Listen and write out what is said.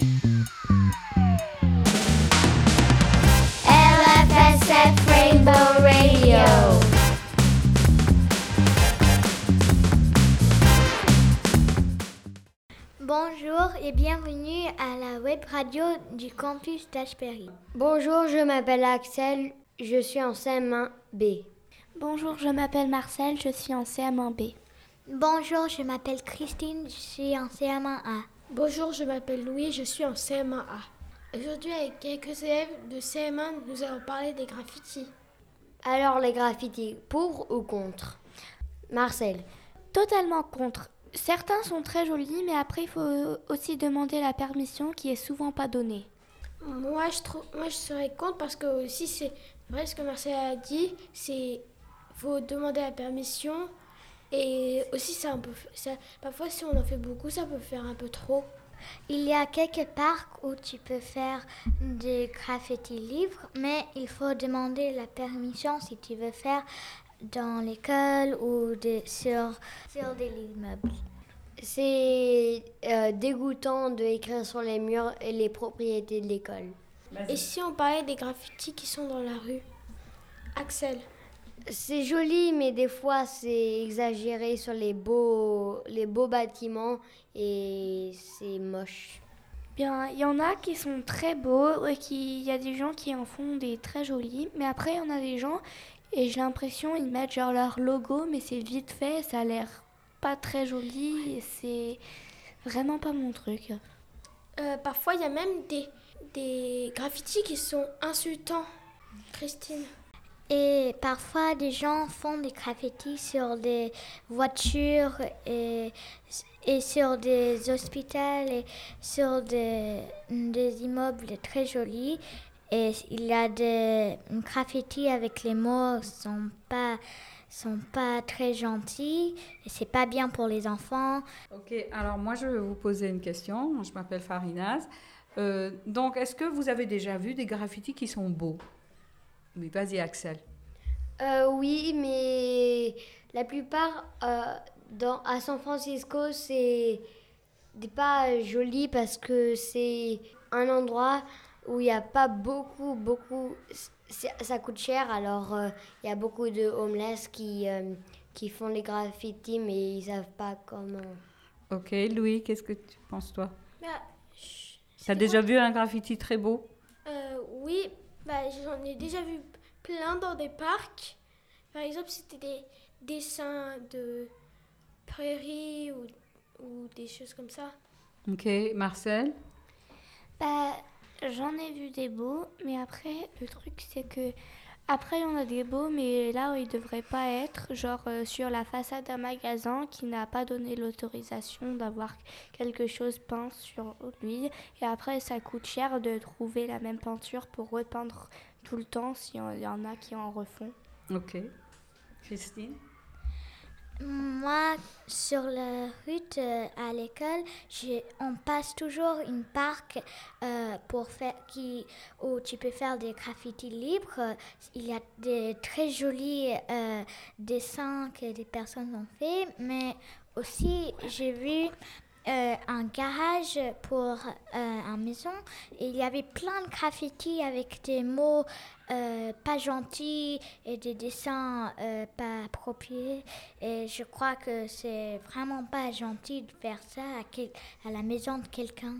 LFSF Rainbow Radio. Bonjour et bienvenue à la web radio du campus d'Ashbury. Bonjour, je m'appelle Axel, je suis en CM1B. Bonjour, je m'appelle Marcel, je suis en CM1B. Bonjour, je m'appelle Christine, je suis en CM1A. Bonjour, je m'appelle Louis, je suis en CM1A. Aujourd'hui, avec quelques élèves de CM1, nous allons parler des graffitis. Alors les graffitis, pour ou contre? Marcel. Totalement contre. Certains sont très jolis, mais après il faut aussi demander la permission qui est souvent pas donnée. Moi, je, trouve, moi, je serais contre parce que aussi, c'est vrai ce que Marcel a dit, c'est faut demander la permission. Et aussi, ça un peu, ça, parfois, si on en fait beaucoup, ça peut faire un peu trop. Il y a quelques parcs où tu peux faire des graffitis libres, mais il faut demander la permission si tu veux faire dans l'école ou de- sur, sur des immeubles. C'est euh, dégoûtant de écrire sur les murs et les propriétés de l'école. Et si on parlait des graffitis qui sont dans la rue? Axel, C'est joli, mais des fois c'est exagéré sur les beaux, les beaux bâtiments et c'est moche. Bien, il y en a qui sont très beaux et qui, il y a des gens qui en font des très jolis, mais après il y en a des gens et j'ai l'impression ils mettent genre leur logo, mais c'est vite fait, ça a l'air pas très joli et c'est vraiment pas mon truc. euh, parfois, il y a même des, des graffitis qui sont insultants. Christine. Et parfois, des gens font des graffitis sur des voitures et, et sur des hôpitaux et sur des, des immeubles très jolis. Et il y a des graffitis avec les mots sont pas sont pas très gentils et c'est pas bien pour les enfants. Ok, alors moi je vais vous poser une question. Je m'appelle Farinaz. Euh, donc, est-ce que vous avez déjà vu des graffitis qui sont beaux? Oui, vas-y Axel. Euh, oui, mais la plupart euh, dans, à San Francisco, c'est des pas joli parce que c'est un endroit où il n'y a pas beaucoup, beaucoup. Ça coûte cher, alors euh, il y a beaucoup de homeless qui, euh, qui font les graffitis, mais ils savent pas comment. Ok, Louis, qu'est-ce que tu penses toi? Bah, chut, Tu as déjà vu un graffiti très beau? Euh, oui, bah, j'en ai déjà vu plein dans des parcs. Par exemple, c'était des dessins de prairies ou, ou des choses comme ça. Ok, Marcel? Bah, j'en ai vu des beaux, mais après, le truc, c'est que. Après, en a des beaux, mais là où ils devraient pas être, genre euh, sur la façade d'un magasin qui n'a pas donné l'autorisation d'avoir quelque chose peint sur lui. Et après, ça coûte cher de trouver la même peinture pour repeindre tout le temps s'il y en a qui en refont. Ok. Christine? Moi, sur la route euh, à l'école, on passe toujours une parc euh, pour faire qui où tu peux faire des graffitis libres. Il y a des très jolis euh, dessins que des personnes ont fait, mais aussi j'ai vu euh, un garage pour euh, une maison et il y avait plein de graffitis avec des mots euh, pas gentils et des dessins pas appropriés. Et je crois que c'est vraiment pas gentil de faire ça à la maison de quelqu'un.